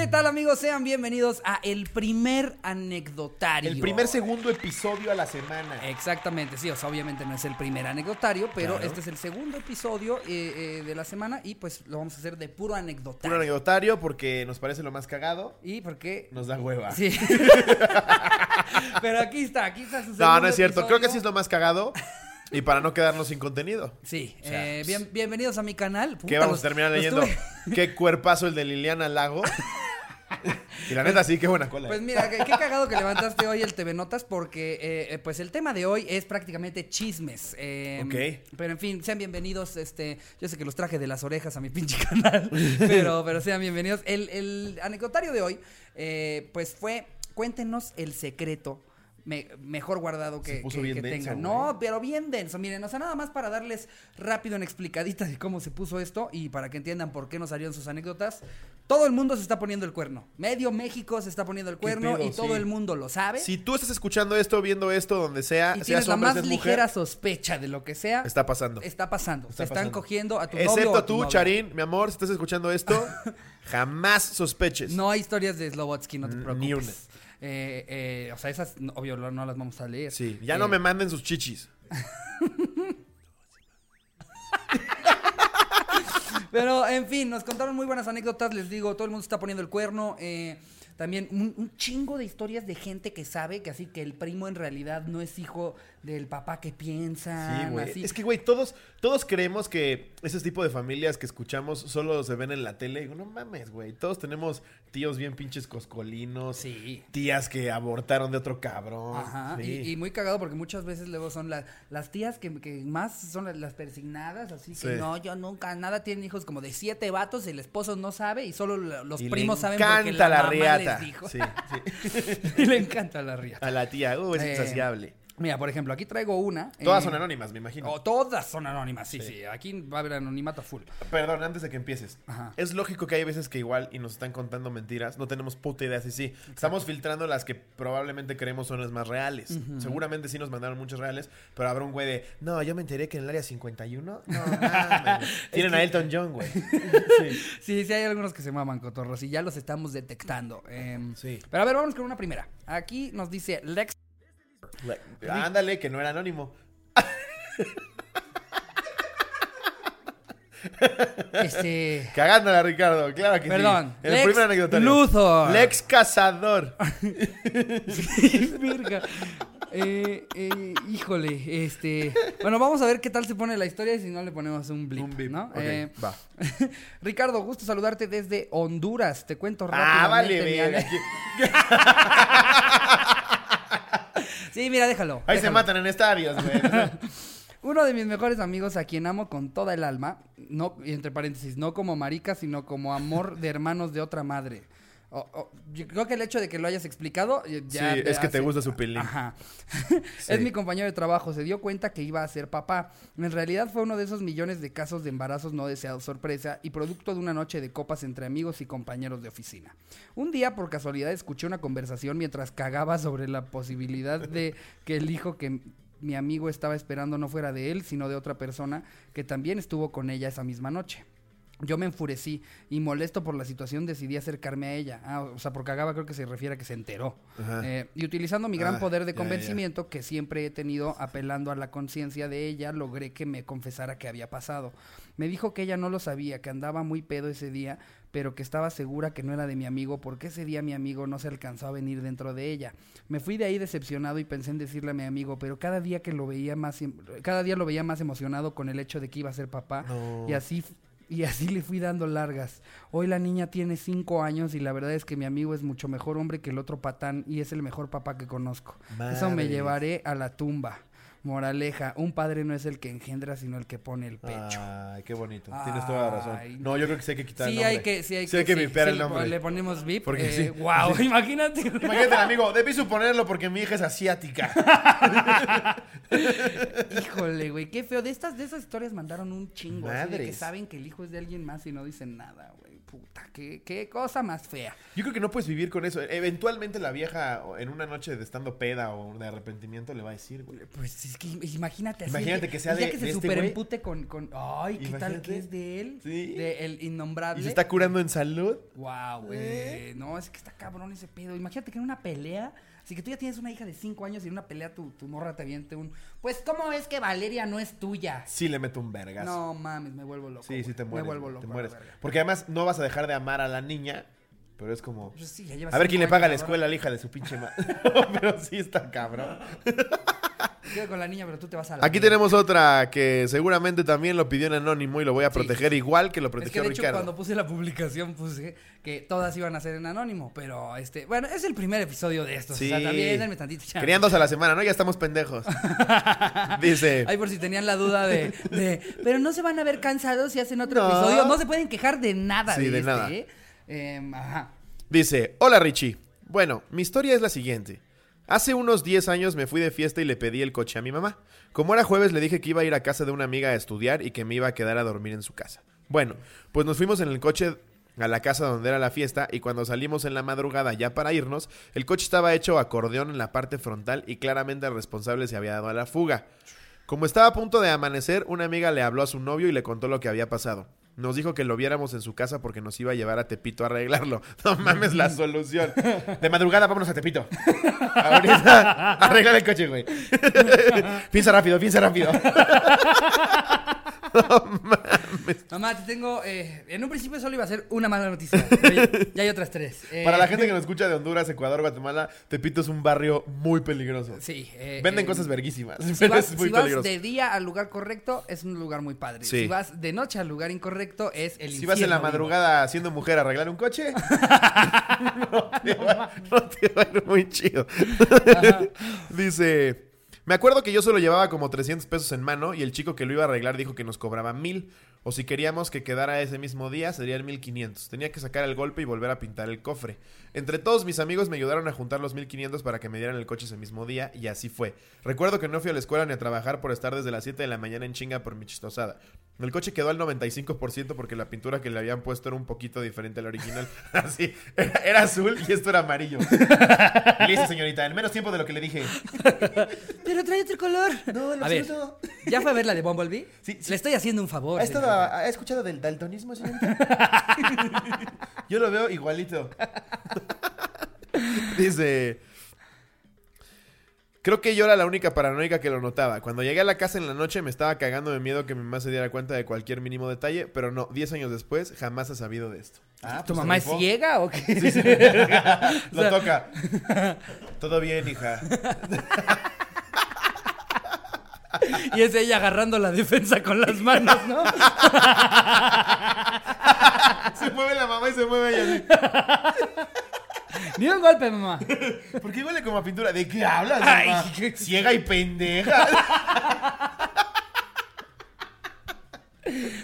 ¿Qué tal amigos? Sean bienvenidos a el primer anecdotario. El primer segundo episodio a la semana. Exactamente, sí, o sea, obviamente no es el primer anecdotario, pero Claro. este es el segundo episodio eh, eh, de la semana y pues lo vamos a hacer de puro anecdotario. Puro anecdotario porque nos parece lo más cagado. ¿Y por qué? Nos da hueva. Sí. pero aquí está, aquí está su No, no es cierto. Creo que sí es lo más cagado. Y para no quedarnos sin contenido. Sí, O sea, eh, pues- bien- bienvenidos a mi canal. ¿Qué Puta, vamos los- a terminar leyendo? tuve- ¿Qué cuerpazo el de Liliana Lago? y la neta, sí, qué buena cola. Pues mira, qué, qué cagado que levantaste hoy el TV Notas porque eh, eh, pues el tema de hoy es prácticamente chismes. eh, Ok. Pero en fin, sean bienvenidos. Este, yo sé que los traje de las orejas a mi pinche canal, pero, pero sean bienvenidos. El, el anecdotario de hoy, eh, pues fue, cuéntenos el secreto. me- mejor guardado que, que- tengan. No, pero bien denso. Miren, o sea, nada más para darles rápido una explicadita de cómo se puso esto y para que entiendan por qué nos salieron sus anécdotas. Todo el mundo se está poniendo el cuerno. Medio México se está poniendo el cuerno pedo? y todo Sí. el mundo lo sabe. Si tú estás escuchando esto, viendo esto, donde sea, y seas tienes la más mujer, ligera sospecha de lo que sea. está pasando. Está pasando. Está se están cogiendo a tu novio o Excepto a tu tú. Charín, mi amor, si estás escuchando esto, jamás sospeches. No hay historias de Slobotsky, no te Ni preocupes. una. Eh, eh, o sea, esas, obvio, no no las vamos a leer. Sí, ya Eh, no me manden sus chichis. Pero, en fin, nos contaron muy buenas anécdotas. Les digo, todo el mundo está poniendo el cuerno. eh, también un, un chingo de historias de gente que sabe que así que el primo en realidad no es hijo del papá que piensa. Sí, güey. Es que, güey, todos, todos creemos que ese tipo de familias que escuchamos solo se ven en la tele. Digo, no mames, güey. Todos tenemos tíos bien pinches coscolinos. Sí. Tías que abortaron de otro cabrón. Ajá, Sí. y, y muy cagado porque muchas veces luego son las las tías que, que más son las, las persignadas, así que Sí. no, yo nunca, nada, tienen hijos como de siete vatos, el esposo no sabe y solo los Y primos saben porque encanta la, la mamá riata. les dijo. Sí, sí. y le encanta la riata. A la tía, uh, es Eh, insaciable. Mira, por ejemplo, aquí traigo una. Todas eh, son anónimas, me imagino. oh, todas son anónimas, sí, sí, Aquí va a haber anonimato full. Perdón, antes de que empieces. Ajá. Es lógico que hay veces que igual y nos están contando mentiras. No tenemos puta idea si sí. Estamos filtrando las que probablemente creemos son las más reales. Seguramente sí nos mandaron muchas reales, pero habrá un güey de, no, yo me enteré que en el área 51. No, mames. Tienen a Elton John, güey. Sí. Sí, sí, hay algunos que se maman cotorros y ya los estamos detectando. em, Sí. Pero a ver, vamos con una primera. Aquí nos dice Lex. Le- Ándale, que no era anónimo. Este. Cagándola, Ricardo, claro que sí. Perdón. El Lex primer anecdotario. Luthor. Lex Cazador. Virga. Eh, eh, híjole, este. Bueno, vamos a ver qué tal se pone la historia y si no le ponemos un blip, Un bip. ¿no? Eh, va. Ricardo, gusto saludarte desde Honduras. Te cuento Ah, rápidamente. vale, ane- Sí, mira, déjalo. Ahí se matan en estadios, güey. Uno de mis mejores amigos a quien amo con toda el alma, no, y entre paréntesis, no como marica, sino como amor de hermanos de otra madre. Yo creo que el hecho de que lo hayas explicado eh, ya Sí, es que te gusta su pilín. Ajá. Sí. Es mi compañero de trabajo, se dio cuenta que iba a ser papá. En realidad fue uno de esos millones de casos de embarazos no deseados sorpresa y producto de una noche de copas entre amigos y compañeros de oficina. Un día, por casualidad, escuché una conversación mientras cagaba sobre la posibilidad de que el hijo que mi amigo estaba esperando no fuera de él, sino de otra persona que también estuvo con ella esa misma noche. Yo me enfurecí y molesto por la situación decidí acercarme a ella. Ah, o sea, por cagaba creo que se refiere a que se enteró. Eh, y utilizando mi gran Ah, poder de convencimiento que siempre he tenido apelando a la conciencia de ella, logré que me confesara qué había pasado. Me dijo que ella no lo sabía, que andaba muy pedo ese día, pero que estaba segura que no era de mi amigo porque ese día mi amigo no se alcanzó a venir dentro de ella. Me fui de ahí decepcionado y pensé en decirle a mi amigo, pero cada día que lo veía más em- cada día lo veía más emocionado con el hecho de que iba a ser papá No. y así y así le fui dando largas. Hoy la niña tiene cinco años y la verdad es que mi amigo es mucho mejor hombre que el otro patán y es el mejor papá que conozco. Eso me llevaré a la tumba. Moraleja, un padre no es el que engendra, sino el que pone el pecho. Ay, qué bonito. Tienes toda la razón. No, yo creo que sí hay que quitar el sí, nombre. hay que, sí hay Sí hay que vipear el sí, nombre. Le ponemos vip. Porque eh, sí. Wow, imagínate. Imagínate, el amigo, debí suponerlo porque mi hija es asiática. Híjole, güey, qué feo. De estas, de esas historias mandaron un chingo. así de que Madres. saben que el hijo es de alguien más y no dicen nada, güey. Puta, qué, qué cosa más fea. Yo creo que no puedes vivir con eso. Eventualmente la vieja en una noche de estando peda o de arrepentimiento le va a decir, güey. Pues es que imagínate así. Imagínate que sea de- que de se este superempute con, con. Ay, ¿qué tal que es de él? Sí. De el innombrable. Y se está curando en salud. Wow, güey. No, es que está cabrón ese pedo. Imagínate que en una pelea. Así que tú ya tienes una hija de 5 años y en una pelea tu, tu morra te aviente un. Pues, ¿cómo es que Valeria no es tuya? Sí le meto un vergas. No mames, me vuelvo loco. Sí, sí te mueres. Me vuelvo loco. te mueres. Porque además no vas a dejar de amar a la niña, pero es como... Pues sí, ya A ver quién le paga la escuela a la hija de su pinche madre. pero sí está cabrón. ahora. Quedo con la niña, pero tú te vas a la. Aquí tenemos otra que seguramente también lo pidió en anónimo y lo voy a Sí. proteger igual que lo Es que protegió de hecho Ricardo. cuando puse la publicación puse que todas iban a ser en anónimo, pero este, bueno, es el primer episodio de esto, Sí. o sea, también denme tantito chance. Querían dos a la semana, ¿no? Ya estamos pendejos. Dice... Ahí por si tenían la duda de, de, pero no se van a ver cansados si hacen otro No. episodio, no se pueden quejar de nada Sí, de este, nada. ¿eh? Em, ajá. Dice, hola Richie. Bueno, mi historia es la siguiente. Hace unos 10 años me fui de fiesta y le pedí el coche a mi mamá. Como era jueves le dije que iba a ir a casa de una amiga a estudiar y que me iba a quedar a dormir en su casa. Bueno, pues nos fuimos en el coche a la casa donde era la fiesta y cuando salimos en la madrugada ya para irnos, el coche estaba hecho acordeón en la parte frontal y claramente el responsable se había dado a la fuga. Como estaba a punto de amanecer, una amiga le habló a su novio y le contó lo que había pasado. Nos dijo que lo viéramos en su casa porque nos iba a llevar a Tepito a arreglarlo. No mames la solución. De madrugada vámonos a Tepito. Ahorita arreglar el coche, güey. piensa rápido, piensa rápido. Mamá, te tengo, eh, en un principio solo iba a ser una mala noticia, pero ya, ya hay otras tres. Eh, Para la gente que nos escucha de Honduras, Ecuador, Guatemala, Tepito es un barrio muy peligroso. Sí. eh, Venden eh, cosas verguísimas, Si pero vas, es muy si vas de día al lugar correcto, es un lugar muy padre. Sí. Si vas de noche al lugar incorrecto, es el Si vas en la madrugada siendo mujer a arreglar un coche, no, te va, no te va a ir muy chido. Dice, me acuerdo que yo solo llevaba como 300 pesos en mano y el chico que lo iba a arreglar dijo que nos cobraba mil. O si queríamos que quedara ese mismo día, serían 1500. Tenía que sacar el golpe y volver a pintar el cofre. Entre todos mis amigos me ayudaron a juntar los 1500 para que me dieran el coche ese mismo día y así fue. Recuerdo que no fui a la escuela ni a trabajar por estar desde las 7 de la mañana en chinga por mi chistosada. El coche quedó al 95% porque la pintura que le habían puesto era un poquito diferente a la original. Así, era, era azul y esto era amarillo. Listo, señorita, en menos tiempo de lo que le dije. Pero trae otro color. No, en a ver. ¿ya fue a ver la de Bumblebee? Sí, sí. Le estoy haciendo un favor. ¿Ha, estado- señorita. ¿Ha escuchado del daltonismo, señorita? Yo lo veo igualito. Dice... Creo que yo era la única paranoica que lo notaba. Cuando llegué a la casa en la noche me estaba cagando de miedo que mi mamá se diera cuenta de cualquier mínimo detalle, pero no, 10 años después jamás he sabido de esto. Ah, ¿Tu pues, mamá se es ciega o qué? Lo toca. Todo bien, hija. Y es ella agarrando la defensa con las manos, ¿no? Se mueve la mamá y se mueve ella así. Ni un golpe, mamá. ¿Por qué huele como a pintura? ¿De qué hablas, Ay, mamá? qué- Ciega y pendeja.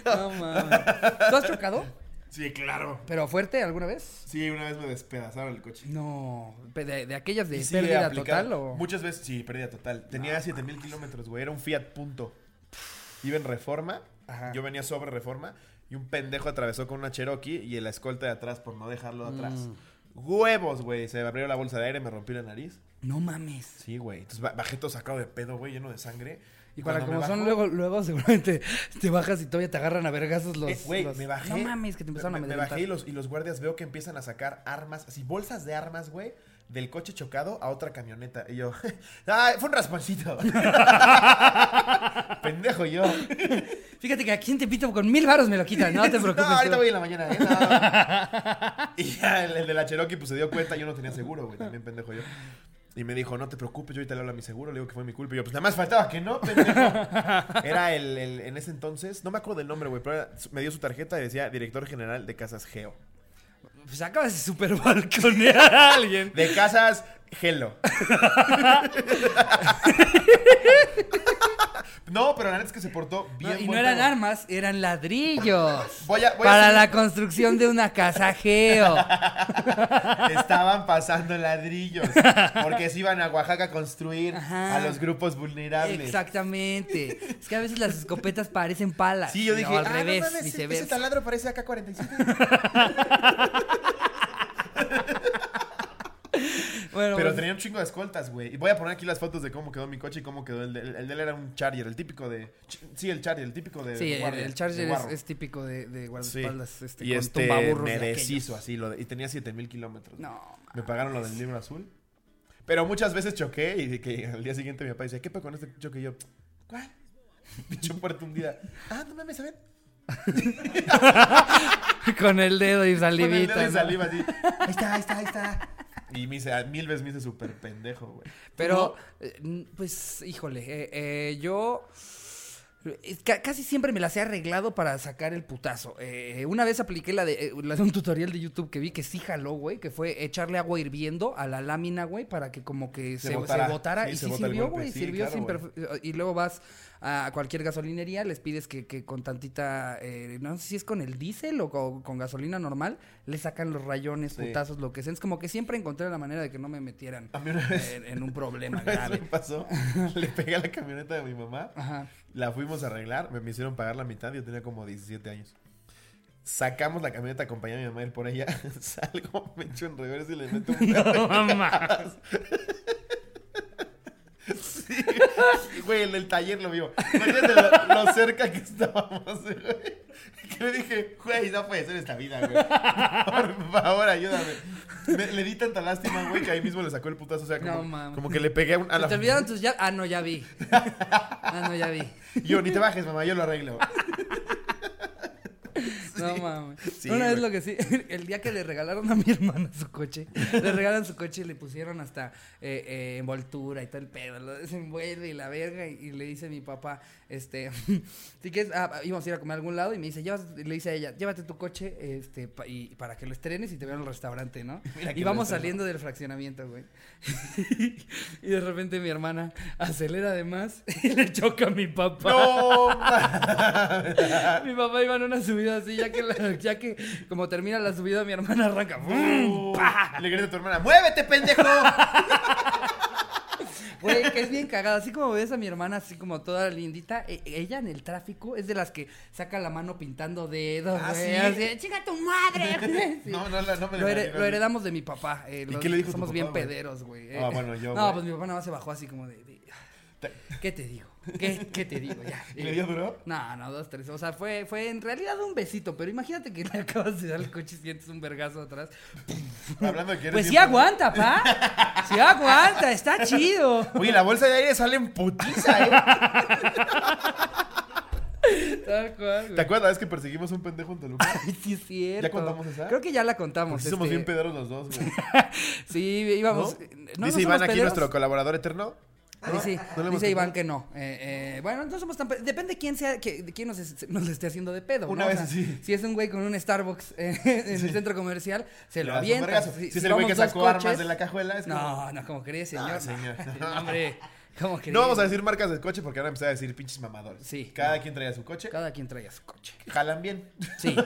No mames. ¿Tú has chocado? Sí, claro. ¿Pero fuerte alguna vez? Sí, una vez me despedazaron el coche. No. ¿De, de aquellas de Y sí, pérdida total o...? Muchas veces, sí, pérdida total. Tenía 7000 kilómetros, güey. Era un Fiat Punto. Iba en reforma. Ajá. Yo venía sobre reforma. Y un pendejo atravesó con una Cherokee y el escolta de atrás por no dejarlo de atrás. Huevos, güey. Se me abrió la bolsa de aire, me rompí la nariz. No mames. Sí, güey. Entonces ba- bajé todo sacado de pedo, güey, lleno de sangre. Y para como me son bajo- luego, luego seguramente te bajas y todavía te agarran a vergazos los... Eh, Güey, los- me bajé. No mames, que te empezaron me, a me amedrentar. bajé y los, y los guardias veo que empiezan a sacar armas, así bolsas de armas, güey, del coche chocado a otra camioneta. Y yo, ¡ah! Fue un rasponcito. Pendejo yo. Fíjate que aquí en Tepito con mil varos me lo quitan, no te preocupes. No, ahorita tú. voy en la mañana. ¿eh? No. y ya el, el de la Cherokee pues se dio cuenta, yo no tenía seguro, güey, también pendejo yo. Y me dijo, no te preocupes, yo ahorita le hablo a mi seguro, le digo que fue mi culpa. Y yo, pues nada más faltaba que no, pendejo. Era el, el- en ese entonces, no me acuerdo del nombre, güey, pero era- me dio su tarjeta y decía director general de Casas Geo. Pues acabas de super balconear a alguien. De Casas Gelo. No, pero la neta es que se portó No, bien. y no buen eran pedo. armas, eran ladrillos. Voy a- voy a para hacer- la construcción de una casa geo. Estaban pasando ladrillos. Porque se iban a Oaxaca a construir Ajá. a los grupos vulnerables. Exactamente. Es que a veces las escopetas parecen palas. Sí, yo dije, al "Ah, no revés, mames, ese- viceversa. Ese taladro parece AK-47. Bueno, Pero pues, tenía un chingo de escoltas, güey. Y voy a poner aquí las fotos de cómo quedó mi coche y cómo quedó el de. El de él era un Charger, el típico de... ch- Sí, el Charger, el típico de... Sí, de el, guardia, el de Charger es, guarro. es típico de, de Sí. guardaespaldas. Este, y con este de merecizo, así. Lo de- y tenía 7000 kilómetros. No, Me pagaron lo del libro azul. Pero muchas veces choqué y de que al día siguiente mi papá dice, ¿qué pedo con este choque? Y yo, ¿cuál? Pinche puerta hundida. Ah, no mames, a ver. con el dedo y Con el salivita. dedo y ¿no? saliva así. Ahí está, ahí está, ahí está. Y me hice, mil veces me hice súper pendejo, güey. Pero, eh, pues, híjole, eh, eh, yo casi siempre me las he arreglado para sacar el putazo. Eh, una vez apliqué la de, eh, la de un tutorial de YouTube que vi que sí jaló, güey, que fue echarle agua hirviendo a la lámina, güey, para que como que Se se, se botara. Sí, y se sí bota sirvió, güey, Sí, sirvió claro, sin perfe- Y luego vas a cualquier gasolinería, les pides que, que con tantita, eh, no sé si es con el diésel o con, con gasolina normal, le sacan los rayones, putazos, lo que sea. Es como que siempre encontré la manera de que no me metieran A mí una vez, en, en un problema una vez me grave. pasó, le pegué a la camioneta de mi mamá, Ajá. la fuimos a arreglar, me, me hicieron pagar la mitad, yo tenía como 17 años. Sacamos la camioneta, acompañé a mi mamá a ir por ella, salgo, me echo en reversa y le meto un No, mamá. Sí, güey, en el taller lo vio. Imagínate lo, lo cerca que estábamos, güey. Que le dije, güey, no puede ser esta vida, güey. Por favor, ayúdame. Me- le di tanta lástima, güey, que ahí mismo le sacó el putazo. O sea, como, No, mames. como que le pegué a, un- a ¿Se la. te olvidaron tus llaves? Ah, no, ya vi. Ah, no, ya vi. Yo, ni te bajes, mamá, yo lo arreglo. No mames. Sí, Una vez lo que sí, el día que le regalaron a mi hermana su coche, le regalan su coche y le pusieron hasta eh, eh, envoltura y todo el pedo, lo desenvuelve y la verga y, y le dice a mi papá, este, si quieres, ah, íbamos a ir a comer a algún lado y me dice, "Llevas-" le dice a ella, llévate tu coche, este, pa- y para que lo estrenes y te vean al restaurante, ¿no? Mira y vamos saliendo del fraccionamiento, güey. y de repente mi hermana acelera de más y le choca a mi papá. ¡No! Mi papá iba en una subida así, ya que, la- ya que como termina la subida, mi hermana arranca. ¡Bum! ¡Pa! Le grita a tu hermana, ¡muévete, pendejo! Güey, que es bien cagada. Así como ves a mi hermana, así como toda lindita, e- ella en el tráfico es de las que saca la mano pintando dedos, ¿Ah, güey. sí? Así, ¡chinga tu madre! Sí. No, no, no me Lo, heredamos de mi papá. eh, ¿Y los- qué le dijo tu Somos papá, bien güey? pederos, güey. eh. Ah, bueno, yo, No, güey. pues mi papá nada más se bajó así como de. ¿Qué te digo? ¿Qué, qué te digo? Ya. ¿Le dio duro? No, no, dos, tres. O sea, fue, fue en realidad un besito, pero imagínate que le acabas de dar el coche y sientes un vergazo atrás. Hablando de que eres Pues sí aguanta, pa. Sí aguanta, está chido. Oye, la bolsa de aire sale en putiza, ¿eh? Tal cual, ¿Te acuerdas la vez que perseguimos un pendejo en Toluca? Ay, sí es cierto. ¿Ya contamos esa? Creo que ya la contamos. Sí somos este, bien pederos los dos, güey. Sí, íbamos. ¿No? eh, ¿no, Dice no Iván aquí, pederos? nuestro colaborador eterno. Dice, ¿No le hemos dice Iván que no. Eh, eh, bueno, no somos tan... pe- Depende de quién sea, que, de quién nos, es- nos esté haciendo de pedo. Una ¿no? O vez sea, sí. Si es un güey con un Starbucks eh, en el centro comercial, se lo avienta. Si, Si es el güey que sacó armas de la cajuela, es como- No, no, como crees, señor. Ah, señor. Hombre, No vamos a decir marcas de coche porque van a empezar a decir pinches mamadores. Sí. Cada quien traía su coche. Cada quien traía su coche. Jalan bien. Sí.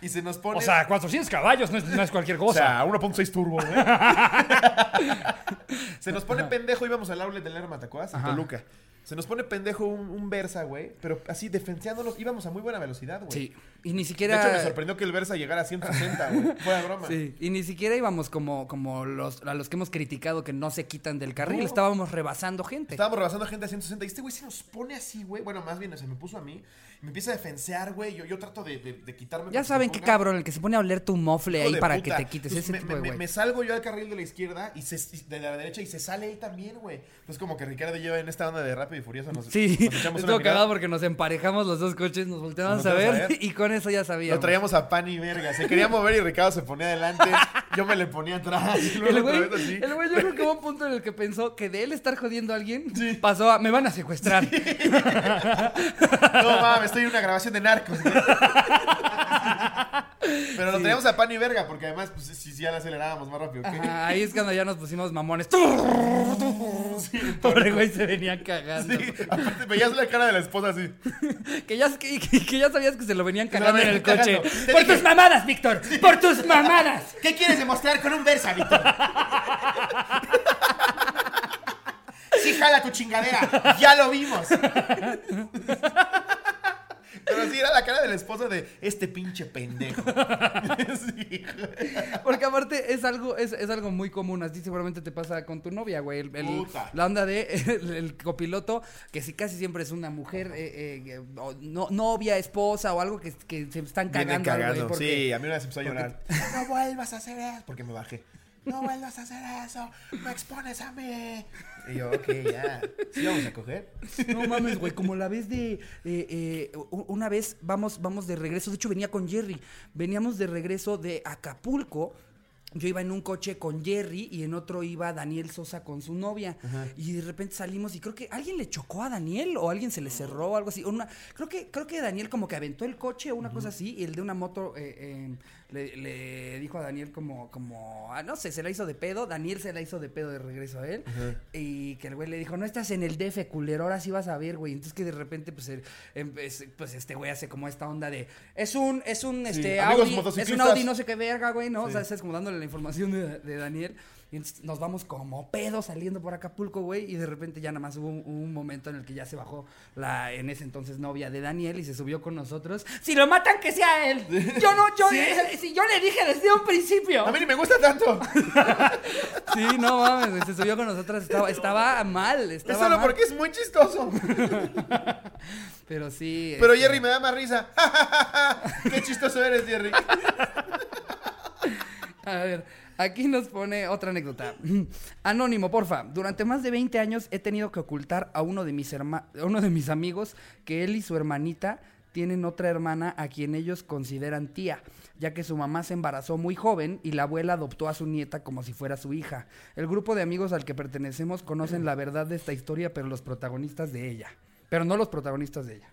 Y se nos pone. O sea, 400 caballos no es, no es cualquier O cosa. sea, 1.6 turbo, güey. Se nos pone pendejo, íbamos al outlet del Lerma, ¿te acuerdas? En. Toluca. Se nos pone pendejo un, un Versa, güey. Pero así, defenseándonos, íbamos a muy buena velocidad, güey. Sí. Y ni De siquiera. hecho, me sorprendió que el Versa llegara a 160, güey. Fuera broma. Sí, y ni siquiera íbamos como, como los, a los que hemos criticado que no se quitan del carril, No. estábamos rebasando gente. Estábamos rebasando gente a 160 y este güey se nos pone así, güey. Bueno, más bien, se me puso a mí. Me empieza a defensear, güey. Yo, yo trato de, de, de quitarme. Ya saben qué cabrón, el que se pone a oler tu mofle Hijo ahí de para puta. que te quites, Entonces, ese me, tipo de me- güey. me salgo yo al carril de la izquierda y se, de la derecha y se sale él también, güey. Entonces como que Ricardo y yo en esta onda de rápido y furioso nos, Sí, nos echamos estuvo cagado porque nos emparejamos los dos coches, nos volteamos Nos a ver, a ver. y con eso ya sabíamos. Lo traíamos a pan y verga. Se quería mover y Ricardo se ponía adelante. Yo me le ponía atrás. Y luego El otra güey, vez así. el güey yo creo que hubo un punto en el que pensó que de él estar jodiendo a alguien, pasó a, me van a secuestrar. No mames, estoy en una grabación de narcos. Pero lo Sí. teníamos a pan y verga, porque además, pues ya le acelerábamos más rápido. ahí es cuando ya nos pusimos mamones. Pobre güey se venía cagando. Sí, aparte veías la cara de la esposa así. Que, ya, que, que- que ya sabías que se lo venían cagando en el coche. cagando. Por tus mamadas, Víctor. Por tus mamadas. ¿Qué quieres demostrar con un Versa, Víctor? Sí, jala tu chingadera. Ya lo vimos. Pero sí, era la cara de la esposa de este pinche pendejo. Sí. Porque aparte es algo, es, es algo muy común. Así seguramente te pasa con tu novia, güey. El- el- la onda de el, el copiloto, que si casi siempre es una mujer, eh, eh, o no, novia, esposa o algo que, que se están Viene cagando. güey, cagando. porque- Sí, a mí una vez empezó a llorar. No vuelvas a hacer eso. Porque me bajé. No vuelvas a hacer eso. Me expones a mí. Y yo, ok, ya. ¿Sí vamos a coger? No mames, güey, como la vez de... eh, eh, una vez vamos, vamos de regreso, de hecho venía con Jerry, veníamos de regreso de Acapulco. Yo iba en un coche con Jerry y en otro iba Daniel Sosa con su novia. Y de repente salimos y creo que alguien le chocó a Daniel o alguien se le cerró o algo así. Una, creo, que, creo que Daniel como que aventó el coche o una cosa así y el de una moto eh, eh, le, le dijo a Daniel como, como ah, no sé, se la hizo de pedo. Daniel se la hizo de pedo de regreso a él. Y que el güey le dijo, no estás en el DF, culero, ahora sí vas a ver, güey. Entonces que de repente, pues, el- em- es- pues este güey hace como esta onda de, es un, es un, este, amigos Audi, es un. Audi no sé qué verga, güey, ¿no? O sea, es como dándole la información de, de Daniel. Y entonces nos vamos como pedos saliendo por Acapulco, güey. Y de repente ya nada más hubo un, un momento en el que ya se bajó la, en ese entonces, novia de Daniel y se subió con nosotros. Si lo matan, que sea él. Yo no, yo, eh, si yo le dije desde un principio. A mí ni me gusta tanto. Sí, no mames, güey, se subió con nosotros. Estaba, estaba mal, Es solo mal. porque es muy chistoso. Pero sí. Pero este, Jerry me da más risa. Qué chistoso eres, Jerry. A ver, aquí nos pone otra anécdota. Anónimo, porfa. Durante más de 20 años he tenido que ocultar a uno de mis, herma- a uno de mis amigos que él y su hermanita tienen otra hermana a quien ellos consideran tía, ya que su mamá se embarazó muy joven y la abuela adoptó a su nieta como si fuera su hija. El grupo de amigos al que pertenecemos conocen la verdad de esta historia, pero los protagonistas de ella. Pero no los protagonistas de ella.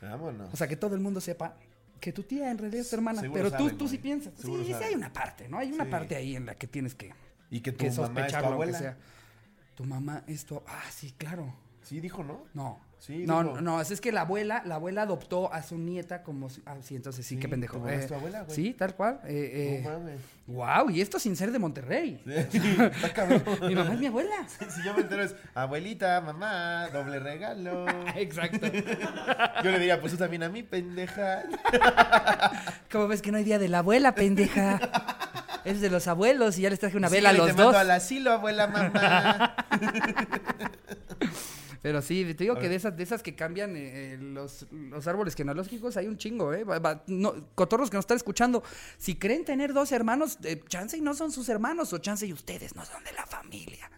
Vámonos. O sea, que todo el mundo sepa que tu tía en realidad es tu hermana. Seguro Pero tú, saben, tú sí güey. piensas. Seguro sí, sí saben. hay una parte, ¿no? Hay una Sí. parte ahí en la que tienes que, Y que tu que mamá es tu sospecharlo, aunque abuela. sea. Tu mamá es tu... Ah, sí, claro. Sí, dijo, ¿no? No. Sí, no, no, no, es que la abuela, la abuela adoptó a su nieta como si- ah, sí, entonces sí, Sí, qué pendejo. es tu abuela, güey. Sí, tal cual. Eh, No eh, mames. wow, y esto sin ser de Monterrey. Sí, está cabrón. Mi mamá es mi abuela. Si yo me entero es abuelita, mamá, doble regalo. Exacto. Yo le diría, pues tú también a mí, pendeja. ¿Cómo ves que no hay día de la abuela, pendeja? Es de los abuelos y ya les traje una vela a los te mando dos. al asilo, abuela, mamá. Pero sí, te digo que de esas, de esas que cambian eh, eh, los, los árboles genealógicos hay un chingo, ¿eh? Va- va- no, cotorros que nos están escuchando, si creen tener dos hermanos, eh, chance y no son sus hermanos, o chance y ustedes no son de la familia.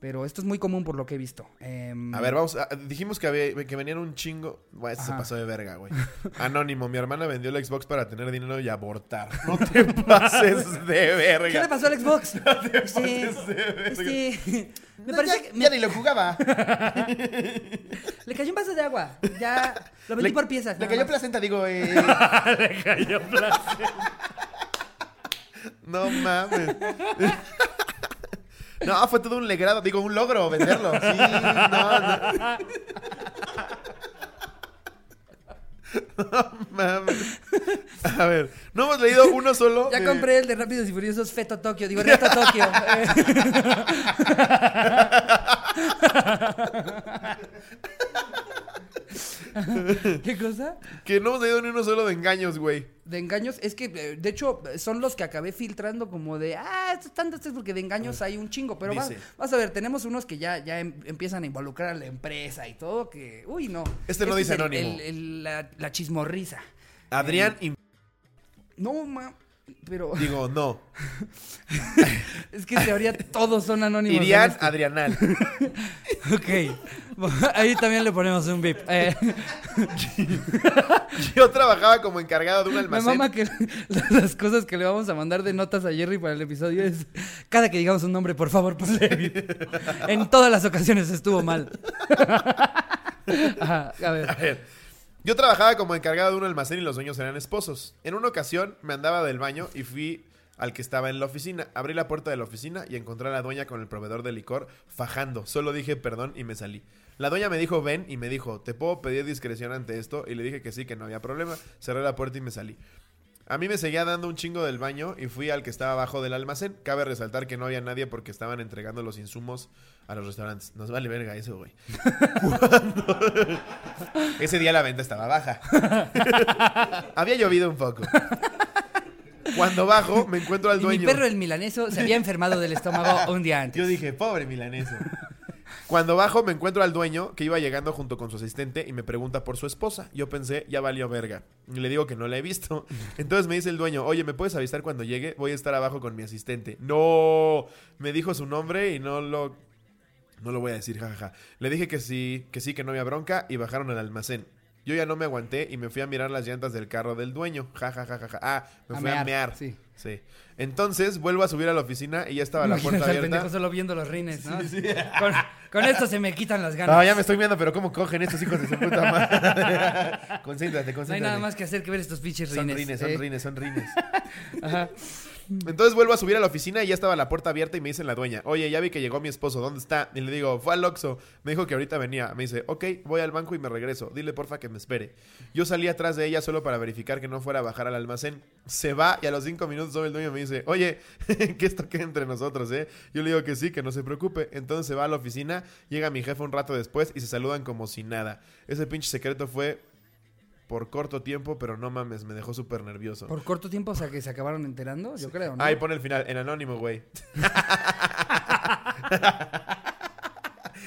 Pero esto es muy común por lo que he visto. Em, A ver, vamos. a- dijimos que, había- que venían un chingo. Bueno, este se pasó de verga, güey. Anónimo, mi hermana vendió el Xbox para tener dinero y abortar. No te pases de verga. ¿Qué le pasó al Xbox? te pases Este, de verga. este, me No, parece ya, que ya ni lo jugaba. le cayó un vaso de agua. Ya lo vendí Le- por piezas. Le cayó más. placenta, digo, eh. Le cayó placenta. No mames. No, fue todo un legrado, digo, un logro venderlo. Sí, no, no. No mames. A ver, no hemos leído uno solo. Ya de- compré el de Rápidos y Furiosos Feto Tokio. Digo, Reto Tokio. Eh. ¿Qué cosa? Que no hemos leído ni uno solo de engaños, güey. De engaños, es que eh, de hecho son los que acabé filtrando como de, ah, estos están estos porque de engaños hay un chingo, pero vas, vas a ver, tenemos unos que ya, ya em- empiezan a involucrar a la empresa y todo, que, uy, no. Este no es dice el- anónimo. el- el- la, la chismorriza. Adrián, y- No, ma, pero digo, no. es que en teoría todos son anónimos. en Irián este. Adrianal. Ok, ahí también le ponemos un bip. Eh, Yo trabajaba como encargado de un me almacén. mama que las cosas que le vamos a mandar de notas a Jerry para el episodio es cada que digamos un nombre, por favor, ponle bip. En todas las ocasiones estuvo mal. Ajá, a ver. A ver. Yo trabajaba como encargado de un almacén y los dueños eran esposos. En una ocasión me andaba del baño y fui al que estaba en la oficina. Abrí la puerta de la oficina y encontré a la dueña con el proveedor de licor fajando. Solo dije perdón y me salí. La dueña me dijo ven y me dijo, ¿te puedo pedir discreción ante esto? Y le dije que sí, que no había problema. Cerré la puerta y me salí. A mí me seguía dando un chingo del baño y fui al que estaba abajo del almacén. Cabe resaltar que no había nadie porque estaban entregando los insumos a los restaurantes. Nos vale verga eso, güey. Ese día la venta estaba baja. había llovido un poco. Cuando bajo, me encuentro al Y mi dueño. perro, el milaneso, se había enfermado del estómago un día antes. Yo dije, pobre milaneso. Cuando bajo me encuentro al dueño que iba llegando junto con su asistente y me pregunta por su esposa. Yo pensé, ya valió verga. Y le digo que no la he visto. Entonces me dice el dueño, oye, ¿me puedes avisar cuando llegue? Voy a estar abajo con mi asistente. No, me dijo su nombre y no lo... No lo voy a decir, jajaja. Le dije que sí, que sí, que no había bronca y bajaron al almacén. Yo ya no me aguanté y me fui a mirar las llantas del carro del dueño. Ja, ja, ja, ja, ja. Ah, me A fui a mear, mear. sí. Sí. Entonces vuelvo a subir a la oficina y ya estaba la puerta abierta. pendejo solo viendo los rines, ¿no? Con, con esto se me quitan las ganas. No, ya me estoy viendo, pero ¿cómo cogen estos hijos de su puta madre? concéntrate, concéntrate. No hay nada más que hacer que ver estos pinches Son rines. rines, son ¿eh? rines, son rines. Ajá. Entonces vuelvo a subir a la oficina y ya estaba la puerta abierta y me dice la dueña, oye, ya vi que llegó mi esposo, ¿dónde está? Y le digo, fue al Oxxo. Me dijo que ahorita venía. Me dice, ok, voy al banco y me regreso. Dile porfa que me espere. Yo salí atrás de ella solo para verificar que no fuera a bajar al almacén. Se va y a los cinco minutos sube el dueño me dice, oye, que esto quede entre nosotros, ¿eh? Yo le digo que sí, que no se preocupe. Entonces se va a la oficina, llega mi jefe un rato después y se saludan como si nada. Ese pinche secreto fue por corto tiempo, pero no mames, me dejó súper nervioso. Por corto tiempo, o sea, que se acabaron enterando, yo creo, ¿no? Ahí pone el final, en anónimo, güey.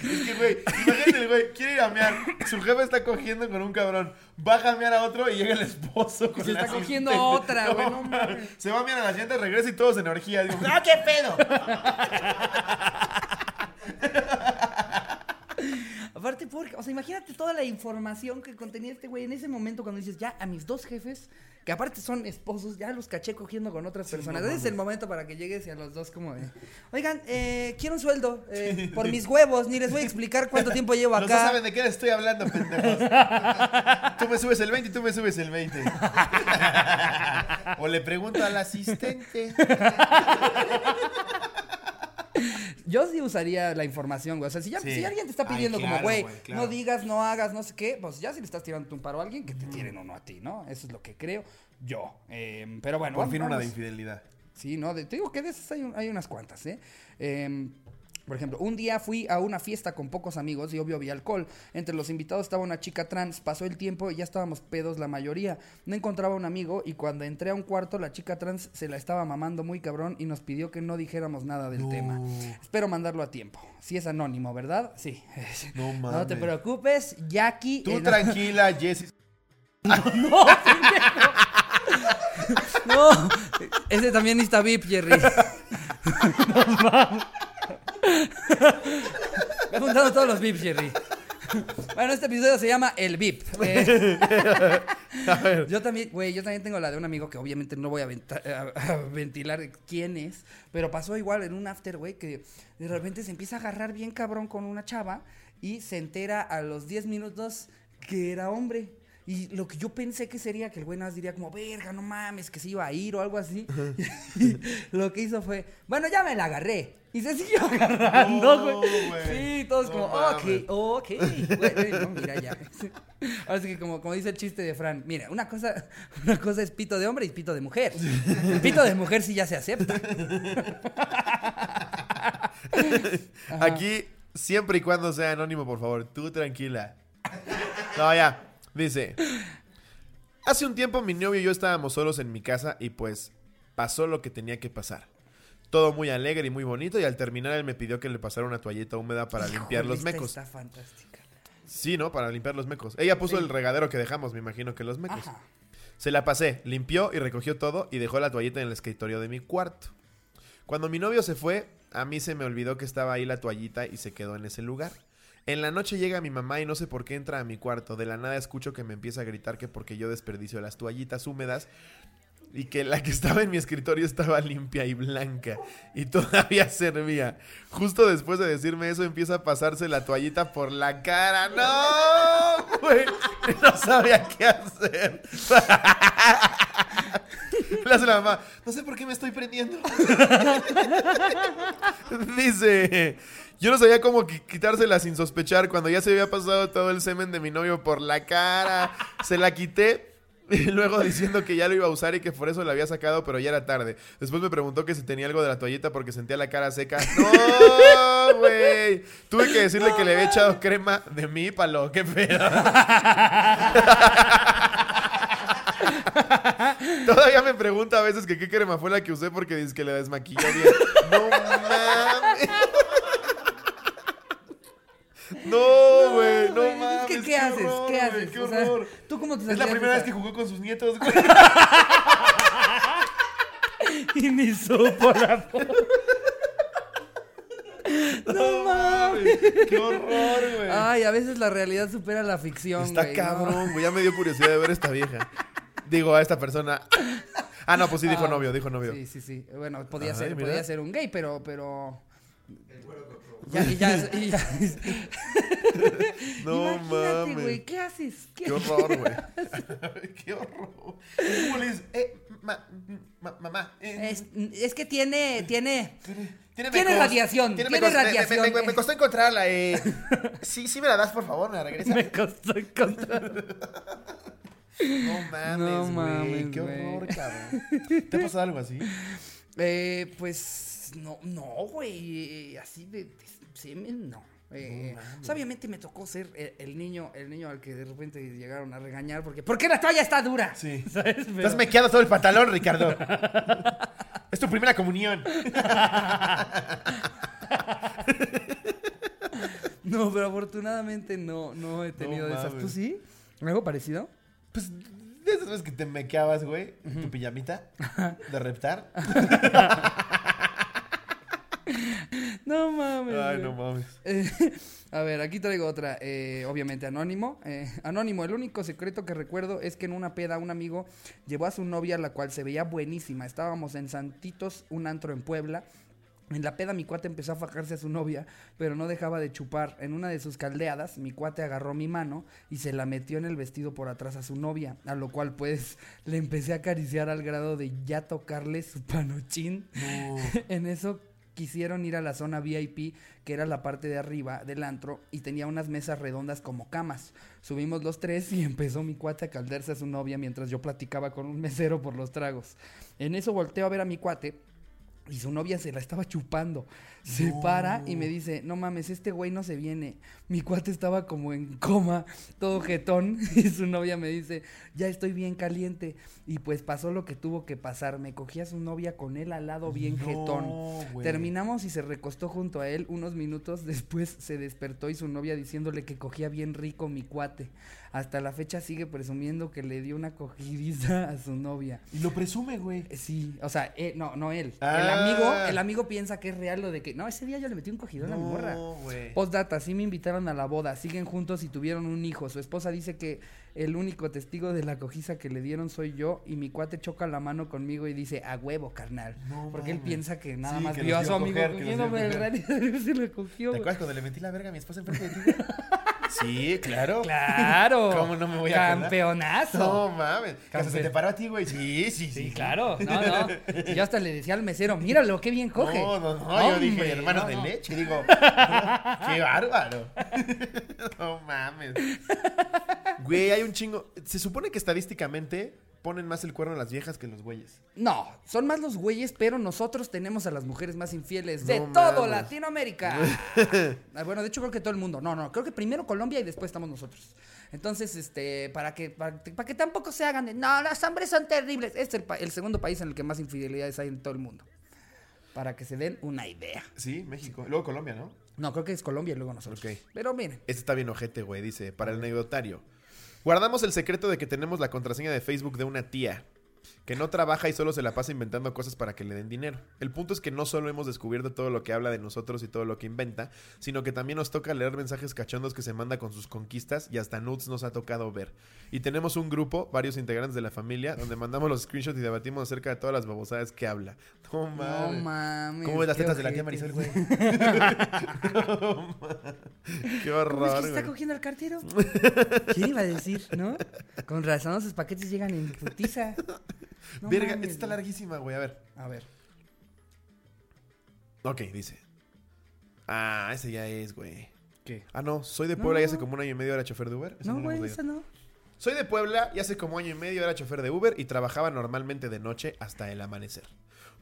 Es que, güey, imagínate el güey, quiere ir a mear. Su jefe está cogiendo con un cabrón. Baja a mear a otro y llega el esposo con se está cogiendo a otra, güey, no. Se va a mear a la llanta, regresa y todos en orgía. Digo, ¡ah, qué pedo! Aparte, porque, o sea, imagínate toda la información que contenía este güey en ese momento cuando dices, ya a mis dos jefes, que aparte son esposos, ya los caché cogiendo con otras personas. Ese es el momento para que llegues y a los dos como de, oigan, eh, quiero un sueldo eh, por mis huevos, ni les voy a explicar cuánto tiempo llevo acá. saben de qué les estoy hablando, pendejos. Tú me subes el 20 y tú me subes el 20. o le pregunto al asistente. Yo sí usaría la información, güey. O sea, si, ya, Sí. si alguien te está Ay, pidiendo como, güey, güey, claro. no digas, no hagas, no sé qué, pues ya si le estás tirando un paro a alguien, que te tiren uno a ti, ¿no? Eso es lo que creo yo. Eh, pero bueno, Por vamos- fin una de infidelidad. Sí, no, de- te digo que de esas hay, un- hay unas cuantas, ¿eh? Em, por ejemplo, un día fui a una fiesta con pocos amigos y obvio había alcohol. Entre los invitados estaba una chica trans. Pasó el tiempo y ya estábamos pedos la mayoría. No encontraba un amigo y cuando entré a un cuarto la chica trans se la estaba mamando muy cabrón y nos pidió que no dijéramos nada del tema. Espero mandarlo a tiempo. Si es anónimo, ¿verdad? Sí. No No mames. te preocupes, Jackie. Tú eh, no- tranquila, Jessy. No, pendejo. No, ese también está VIP, Jerry. No mames. Me he apuntado todos los VIPs, Jerry. Bueno, este episodio se llama El VIP. Eh, yo también, güey, yo también tengo la de un amigo que obviamente no voy a, a ventilar quién es, pero pasó igual en un after, güey, que de repente se empieza a agarrar bien cabrón con una chava y se entera a los 10 minutos que era hombre. Y lo que yo pensé que sería que el güey nada más diría como, verga, no mames, que se iba a ir o algo así. Y lo que hizo fue, bueno, ya me la agarré. Y se siguió agarrando, güey. Sí, todos No como, mames. ok, ok. Güey, no, mira ya. Ahora sí que como, como dice el chiste de Fran, mira, una cosa, una cosa es pito de hombre y pito de mujer. El pito de mujer sí ya se acepta. Aquí, siempre y cuando sea anónimo, por favor, tú tranquila. No, ya. Dice. Hace un tiempo mi novio y yo estábamos solos en mi casa y pues pasó lo que tenía que pasar. Todo muy alegre y muy bonito y al terminar él me pidió que le pasara una toallita húmeda para limpiar los esta mecos. Está fantástica. Sí, ¿no? Para limpiar los mecos. Ella puso Sí. el regadero que dejamos, me imagino que los mecos. Ajá. Se la pasé, limpió y recogió todo y dejó la toallita en el escritorio de mi cuarto. Cuando mi novio se fue, a mí se me olvidó que estaba ahí la toallita y se quedó en ese lugar. En la noche llega mi mamá y no sé por qué entra a mi cuarto. De la nada escucho que me empieza a gritar que porque yo desperdicio las toallitas húmedas y que la que estaba en mi escritorio estaba limpia y blanca y todavía servía. Justo después de decirme eso empieza a pasarse la toallita por la cara. ¡No! no sabía qué hacer. Le hace la mamá, no sé por qué me estoy prendiendo. Dice, yo no sabía cómo qui- quitársela sin sospechar cuando ya se había pasado todo el semen de mi novio por la cara. Se la quité. Y luego diciendo que ya lo iba a usar y que por eso la había sacado, pero ya era tarde. Después me preguntó que si tenía algo de la toallita porque sentía la cara seca. ¡No, güey! Tuve que decirle que le había echado crema de mí, palo. ¡Qué pedo! Todavía me pregunta a veces que qué crema fue la que usé porque dice que le desmaquilló bien. ¡No mames! No, güey, no, güey, mames. Es que, ¿qué haces? horror, ¿Qué güey, haces? ¡Qué O sea, horror! ¿Tú cómo te Es la primera vez que jugó con sus nietos, güey. Y ni supo la voz. No mames. ¡Qué horror, güey! Ay, a veces la realidad supera la ficción, Está güey, ¿no? cabrón, güey. Ya me dio curiosidad de ver a esta vieja. Digo, a esta persona. Ah, no, pues sí dijo Ah, novio, dijo novio. Sí, sí, sí. Bueno, podía ser, podía ser un gay, pero, pero. Ya, y ya, y ya. No Imagínate, mames. güey, ¿qué haces? ¿Qué- Qué horror, güey. Qué horror. ¿Cómo dices? Eh, ma- ma- mamá. eh, Es, es que tiene, tiene. tiene tiene mecos. radiación, Tiene tiene mecos. Me- me- radiación, Me, me- me eh. costó encontrarla. Eh. Sí, sí me la das, por favor, me la regresa. Me costó encontrar. No mames, güey. mames, Qué güey. horror, cabrón. ¿Te ha pasado algo así? Eh, pues no, no, güey, así de, de semen, no. Eh, obviamente me tocó ser el, el niño, el niño al que de repente llegaron a regañar porque ¿por qué la toalla está dura? Sí. ¿Sabes? Pero- has mequeado todo el pantalón, Ricardo. es tu primera comunión. No, pero afortunadamente no, no he tenido de esas. ¿Tú sí? ¿Algo parecido? Pues, de esas veces que te mequeabas, güey, tu pijamita de reptar. No mames. Ay, no mames. Eh, a ver, aquí traigo otra. eh, obviamente anónimo. Eh, anónimo, el único secreto que recuerdo es que en una peda un amigo llevó a su novia, la cual se veía buenísima. Estábamos en Santitos, un antro en Puebla. En la peda mi cuate empezó a fajarse a su novia, pero no dejaba de chupar. En una de sus caldeadas, mi cuate agarró mi mano y se la metió en el vestido por atrás a su novia, a lo cual pues le empecé a acariciar al grado de ya tocarle su panochín. en eso quisieron ir a la zona VIP, que era la parte de arriba del antro, y tenía unas mesas redondas como camas. Subimos los tres y empezó mi cuate a caldarse a su novia mientras yo platicaba con un mesero por los tragos. En eso volteo a ver a mi cuate y su novia se la estaba chupando. Se para y me dice, no mames, este güey no se viene. Mi cuate estaba como en coma, todo jetón. Y su novia me dice, ya estoy bien caliente. Y pues pasó lo que tuvo que pasar. Me cogí a su novia con él al lado bien No, jetón. güey. Terminamos y se recostó junto a él. Unos minutos después se despertó y su novia diciéndole que cogía bien rico mi cuate. Hasta la fecha sigue presumiendo que le dio una cogidiza a su novia. Y lo presume, güey. Eh, Sí, o sea, eh, no, no él. El Ah. amigo, el amigo piensa que es real lo de que, no, ese día yo le metí un cogidón a mi morra. No, güey. Postdata, sí me invitaron a la boda, siguen juntos y tuvieron un hijo. Su esposa dice que el único testigo de la cojiza que le dieron soy yo y mi cuate choca la mano conmigo y dice, a huevo, carnal. No Porque él piensa que nada Sí, más que vio a su amigo coger, se lo cogió. ¿Te acuerdas cuando le metí la verga a mi esposa enfrente de ti? sí, claro. Claro. ¿Cómo no me voy a acordar? Campeonazo. No mames. Que hasta se Campe- te paró a ti, güey. Sí, sí, sí. Sí, claro. No, no. Yo hasta le decía al mesero, míralo, qué bien coge. No, no, no. Yo dije, Hombre, hermano no, de no. leche. Digo, qué bárbaro. no mames. Güey, hay un chingo. Se supone que estadísticamente ponen más el cuerno a las viejas que los güeyes. No, son más los güeyes, pero nosotros tenemos a las mujeres más infieles de No todo mames. Latinoamérica. Ah, bueno, de hecho creo que todo el mundo. No, no, creo que primero Colombia y después estamos nosotros. Entonces, este, para que, para, para que tampoco se hagan de, no, los hombres son terribles. Este es el, el segundo país en el que más infidelidades hay en todo el mundo. Para que se den una idea. Sí, México. Luego Colombia, ¿no? No, creo que es Colombia y luego nosotros. Ok. Pero miren, Este está bien ojete, güey. Dice, para el anecdotario. Guardamos el secreto de que tenemos la contraseña de Facebook de una tía. Que no trabaja y solo se la pasa inventando cosas para que le den dinero. El punto es que no solo hemos descubierto todo lo que habla de nosotros y todo lo que inventa, sino que también nos toca leer mensajes cachondos que se manda con sus conquistas y hasta nudes nos ha tocado ver. Y tenemos un grupo, varios integrantes de la familia, donde mandamos los screenshots y debatimos acerca de todas las babosadas que habla. No No mames. mames. ¿Cómo ves las qué tetas de la tía. Marisol, güey? Qué ¿Cómo es horror, que se está cogiendo al cartero? ¿Qué iba a decir, no? Con razón esos paquetes llegan en putiza. No Verga, mames, esta está güey. larguísima, güey. A ver. A ver. Ok, dice. Ah, ese ya es, güey. ¿Qué? Ah, no, soy de Puebla y hace No. como un año y medio era chofer de Uber. No, hemos güey, esa no. Soy de Puebla y hace como año y medio era chofer de Uber y trabajaba normalmente de noche hasta el amanecer.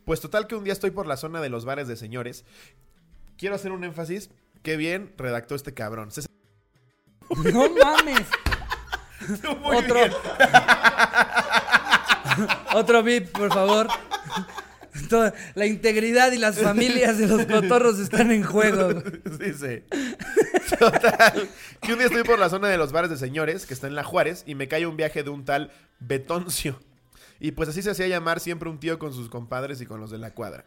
Pues total que un día estoy por la zona de los bares de señores. Quiero hacer un énfasis. Qué bien redactó este cabrón. No mames. Muy Otro. bien. Otro VIP, por favor. Toda- la integridad y las familias de los cotorros están en juego. Dice. Total. Que un día estoy por la zona de los bares de señores, que está en La Juárez, y me cae un viaje de un tal Betoncio. Y pues así se hacía llamar siempre un tío con sus compadres y con los de la cuadra.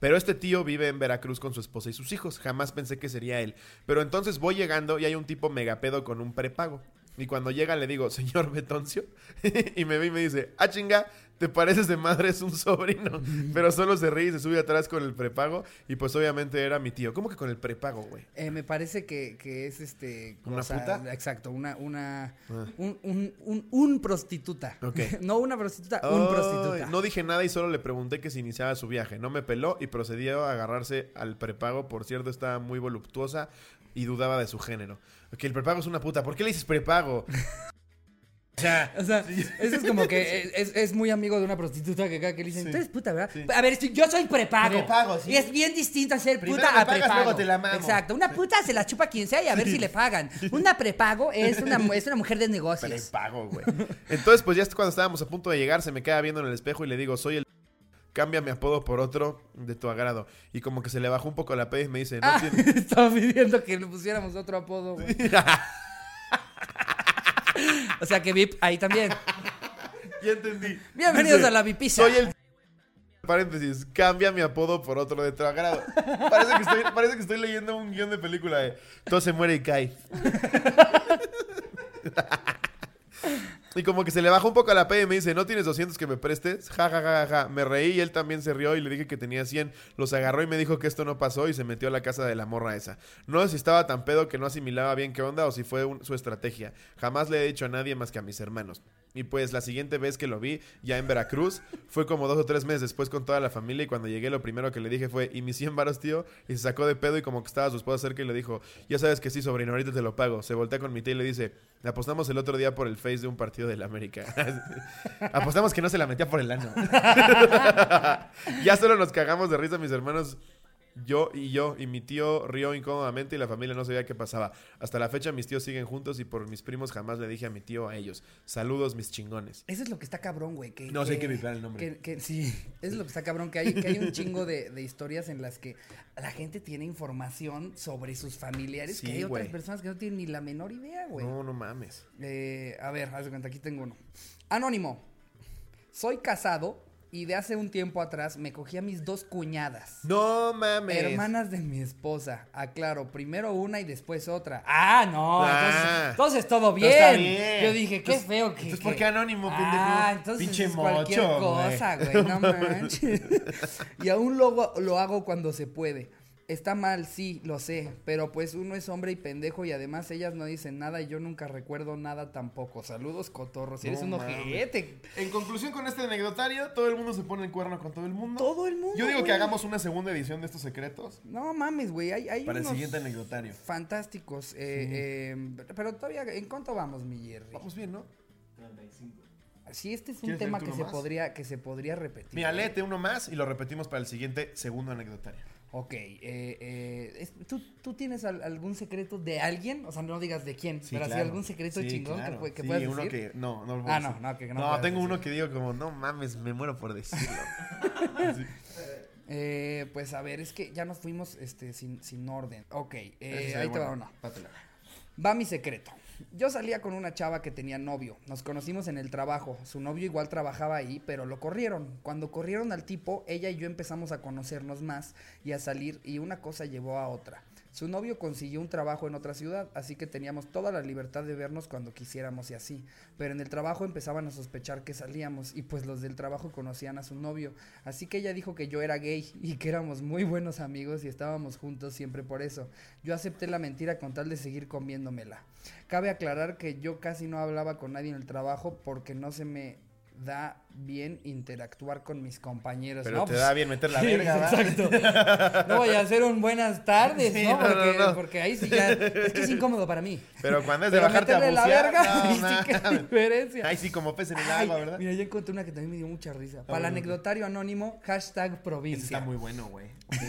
Pero este tío vive en Veracruz con su esposa y sus hijos. Jamás pensé que sería él. Pero entonces voy llegando y hay un tipo megapedo con un prepago. Y cuando llega le digo, señor Betoncio. y me ve y me dice, ah, chinga, te pareces de madre, es un sobrino. Pero solo se ríe y se sube atrás con el prepago. Y pues obviamente era mi tío. ¿Cómo que con el prepago, güey? Eh, me parece que, que es este. ¿Una puta? Exacto, una. una Ah. un, un, un, un prostituta. No una prostituta, un prostituta. No dije nada y solo le pregunté que si iniciaba su viaje. No me peló y procedió a agarrarse al prepago. Por cierto, estaba muy voluptuosa y dudaba de su género. Que el prepago es una puta. ¿Por qué le dices prepago? o sea, O sea, eso es como que es, es muy amigo de una prostituta que que le dicen, Sí. tú eres puta, ¿verdad? Sí. A ver, yo soy prepago. Prepago, sí. Y es bien distinto ser Primero puta a pagas, prepago. luego te la mamo. Exacto. Una puta se la chupa quien sea y a ver si le pagan. Una prepago es una, es una mujer de negocios. prepago, güey. Entonces, pues ya cuando estábamos a punto de llegar, se me queda viendo en el espejo y le digo, soy el... Cambia mi apodo por otro de tu agrado. Y como que se le bajó un poco la peda y me dice, no Ah, tiene... estaba pidiendo que le pusiéramos otro apodo, güey. O sea que VIP ahí también. ya entendí. Bienvenidos Dice, a la Vipiza. Soy el... Paréntesis, cambia mi apodo por otro de tu agrado. Parece que estoy, parece que estoy leyendo un guion de película de todo se muere y cae. Y como que se le bajó un poco a la peda y me dice, ¿no tienes 200 que me prestes? Ja, ja, ja, ja, ja. Me reí y él también se rió y le dije que tenía 100. Los agarró y me dijo que esto no pasó y se metió a la casa de la morra esa. No sé si estaba tan pedo que no asimilaba bien qué onda o si fue su estrategia. Jamás le he dicho a nadie más que a mis hermanos. Y pues la siguiente vez que lo vi, ya en Veracruz, fue como dos o tres meses después con toda la familia y cuando llegué lo primero que le dije fue, ¿y mis 100 varos, tío? Y se sacó de pedo y como que estaba su esposa cerca y le dijo, ya sabes que sí, sobrino, ahorita te lo pago. Se voltea con mi tía y le dice, apostamos el otro día por el face de un partido de la América. apostamos que no se la metía por el ano. ya solo nos cagamos de risa mis hermanos. Yo y yo y mi tío rió incómodamente y la familia no sabía qué pasaba. Hasta la fecha mis tíos siguen juntos y por mis primos jamás le dije a mi tío a ellos. Saludos mis chingones. Eso es lo que está cabrón, güey. Que, No, hay que vipear el nombre. Que, que- sí, eso es lo que está cabrón, que hay, que hay un chingo de, de historias en las que la gente tiene información sobre sus familiares, Sí, que hay otras personas que no tienen ni la menor idea, güey. No, no mames. Eh, a ver, haz de cuenta, aquí tengo uno. Anónimo. Soy casado y de hace un tiempo atrás me cogí a mis dos cuñadas. No mames. Hermanas de mi esposa. Aclaro, primero una y después otra. Ah, no. Ah. entonces, entonces todo bien. Entonces está bien. Yo dije, qué Entonces- feo que. entonces, ¿por qué anónimo, pendejo? Ah, entonces Pinche es cualquier mocho, cosa, güey. No manches. y aún luego lo hago cuando se puede. Está mal, sí, lo sé, pero pues uno es hombre y pendejo y además ellas no dicen nada y yo nunca recuerdo nada tampoco. Saludos, cotorros. Eres un mames. ojete. En conclusión con este anecdotario, todo el mundo se pone el cuerno con todo el mundo. Todo el mundo. Yo digo que hagamos una segunda edición de estos secretos No mames, güey. Hay, hay para el siguiente anecdotario. fantásticos. eh, eh, pero todavía, ¿en cuánto vamos, mi Jerry? Vamos bien, ¿no? Sí, este es un ¿Quieres tema que se más? podría, que se podría repetir. Mira, léete uno más y lo repetimos para el siguiente segundo anecdotario. Ok, eh, eh, ¿tú, ¿tú tienes al- algún secreto de alguien? O sea, no digas de quién, pero así algún secreto Sí, chingón claro. que, que Sí, puedas uno decir. que no, no lo Ah, no, no, que no No, tengo decir. uno que digo como, no mames, me muero por decirlo. Eh, pues a ver, es que ya nos fuimos este, sin, sin orden. Ok, eh, ahí te va uno. Va mi secreto. Yo salía con una chava que tenía novio. Nos conocimos en el trabajo. Su novio igual trabajaba ahí, pero lo corrieron. Cuando corrieron al tipo, ella y yo empezamos a conocernos más y a salir y una cosa llevó a otra. Su novio consiguió un trabajo en otra ciudad, así que teníamos toda la libertad de vernos cuando quisiéramos y así. Pero en el trabajo empezaban a sospechar que salíamos y pues los del trabajo conocían a su novio. Así que ella dijo que yo era gay y que éramos muy buenos amigos y estábamos juntos siempre por eso. Yo acepté la mentira con tal de seguir comiéndomela. Cabe aclarar que yo casi no hablaba con nadie en el trabajo porque no se me da bien interactuar con mis compañeros. Pero ¿no? te Pues, da bien meter la Sí, verga, ¿verdad? Exacto. No voy a hacer un buenas tardes, Sí, ¿no? Porque, no. porque ahí sí ya. Es que es incómodo para mí. Pero cuando es de Pero bajarte a meterle la bucear, verga, no, ahí sí que mames. diferencia. Ay, sí, como pez en el agua, ¿verdad? Mira, yo encontré una que también me dio mucha risa. Para el anecdotario anónimo, hashtag provincia. está muy bueno, güey.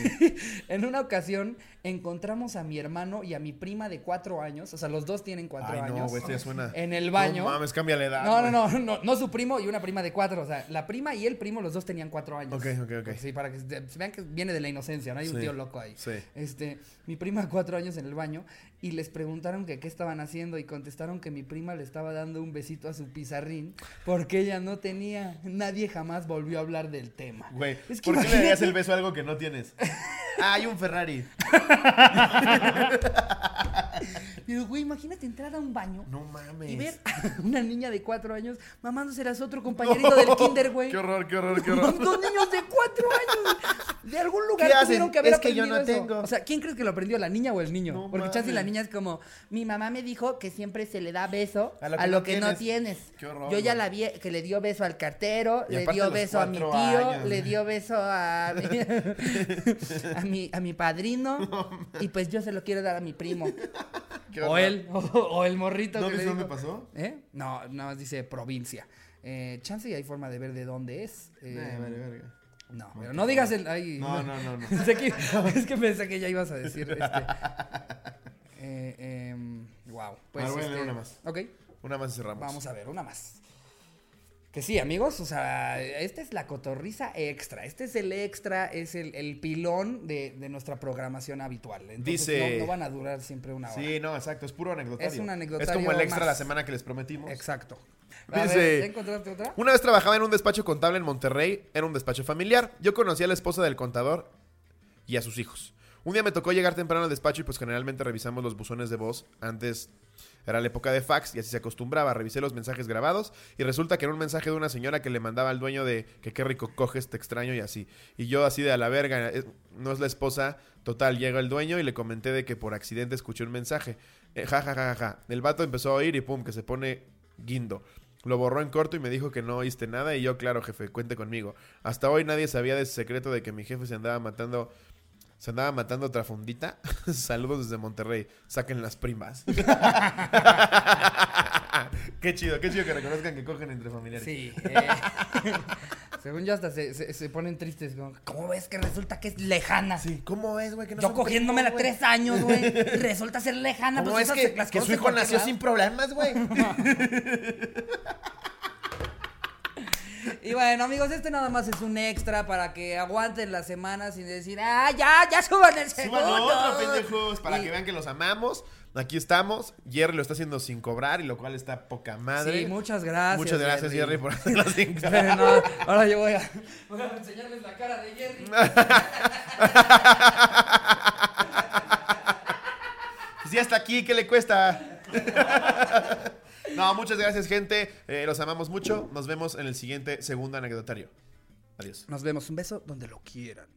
En una ocasión encontramos a mi hermano y a mi prima de cuatro años. O sea, los dos tienen cuatro Ay, no, años. güey, ya suena. En el baño. No mames, cambia la edad. No, no, no, no, no su primo y una prima de cuatro. O sea, la prima y el primo, los dos tenían cuatro años. Ok, ok, ok. Sí, para que se vean que viene de la inocencia, no hay un Sí, tío loco ahí. sí. Este, mi prima cuatro años en el baño y les preguntaron que qué estaban haciendo y contestaron que mi prima le estaba dando un besito a su pizarrín porque ella no tenía, nadie jamás volvió a hablar del tema. Güey, Es que ¿por qué le darías imagínate- el beso a algo que no tienes? Ah, hay un Ferrari. Pero, güey, imagínate entrar a un baño No mames. y ver a una niña de cuatro años mamándose a su otro compañerito del kinder, güey. Qué horror, qué horror, qué horror. Dos niños de cuatro años. De algún lugar tuvieron que haber Es que yo aprendido no eso. tengo. O sea, ¿quién crees que lo aprendió, la niña o el niño? No Porque chance la niña es como, mi mamá me dijo que siempre se le da beso A a lo que no tienes. Qué horror, Yo ya la vi que le dio beso al cartero, Y le dio beso a mi tío, años. le dio beso a mi, a mi, a mi padrino y pues yo se lo quiero dar a mi primo. O él, o, o el morrito ¿No que le dices dónde pasó? ¿Eh? No, nada más dice provincia. Eh, chance y hay forma de ver de dónde es. Eh, Eh, vale, verga. no, pero no digas el. ay, No, no, no, no. Que- es que pensé que ya ibas a decir. Este, eh, em, wow. Pues, A ver, voy a leer este, una más. Ok, Una más y cerramos. vamos a ver, una más. Que sí, amigos, o sea, esta es la cotorriza extra. Este es el extra, es el, el pilón de, de nuestra programación habitual. Entonces, Dice- no, no van a durar siempre una hora. Sí, no, exacto, es puro anecdotario. Es un anecdotario Es como el extra más. la semana que les prometimos. Exacto. A Dice- ver, ¿ya encontraste otra? Una vez trabajaba en un despacho contable en Monterrey, era un despacho familiar. Yo conocí a la esposa del contador y a sus hijos. Un día me tocó llegar temprano al despacho y pues generalmente revisamos los buzones de voz. Antes era la época de fax y así se acostumbraba. Revisé los mensajes grabados y resulta que era un mensaje de una señora que le mandaba al dueño de que qué rico coges, te extraño y así. Y yo así de a la verga, es- no es la esposa. Total, llega el dueño y le comenté de que por accidente escuché un mensaje. Eh, ja, ja, ja, ja, ja. El vato empezó a oír y pum, que se pone guindo. Lo borró en corto y me dijo que no oíste nada y yo, claro, jefe, cuente conmigo. Hasta hoy nadie sabía de ese secreto de que mi jefe se andaba matando... Se andaba matando otra fundita. Saludos desde Monterrey. Saquen las primas. qué chido, qué chido que reconozcan que cogen entre familiares. Sí. eh, según yo hasta se, se- se ponen tristes. como, ¿Cómo ves que resulta que es lejana? Sí, ¿cómo es, güey? Que no Yo cogiéndomela güey? tres años, güey. Resulta ser lejana. ¿Cómo pues es que, las que su hijo nació sin problemas, güey? Y bueno, amigos, este nada más es un extra para que aguanten las semanas sin decir, ah, ya, ya suban el segundo. Suban otro, pendejos, para Y- que vean que los amamos. Aquí estamos. Jerry lo está haciendo sin cobrar, y lo cual está poca madre. Sí, muchas gracias. Muchas gracias, Jerry, por hacerlo sin cobrar. no, ahora yo voy a, voy a enseñarles la cara de Jerry. Si hasta aquí, ¿qué le cuesta? No, muchas gracias, gente. Eh, los amamos mucho. Nos vemos en el siguiente segundo anecdotario. Adiós. Nos vemos. Un beso donde lo quieran.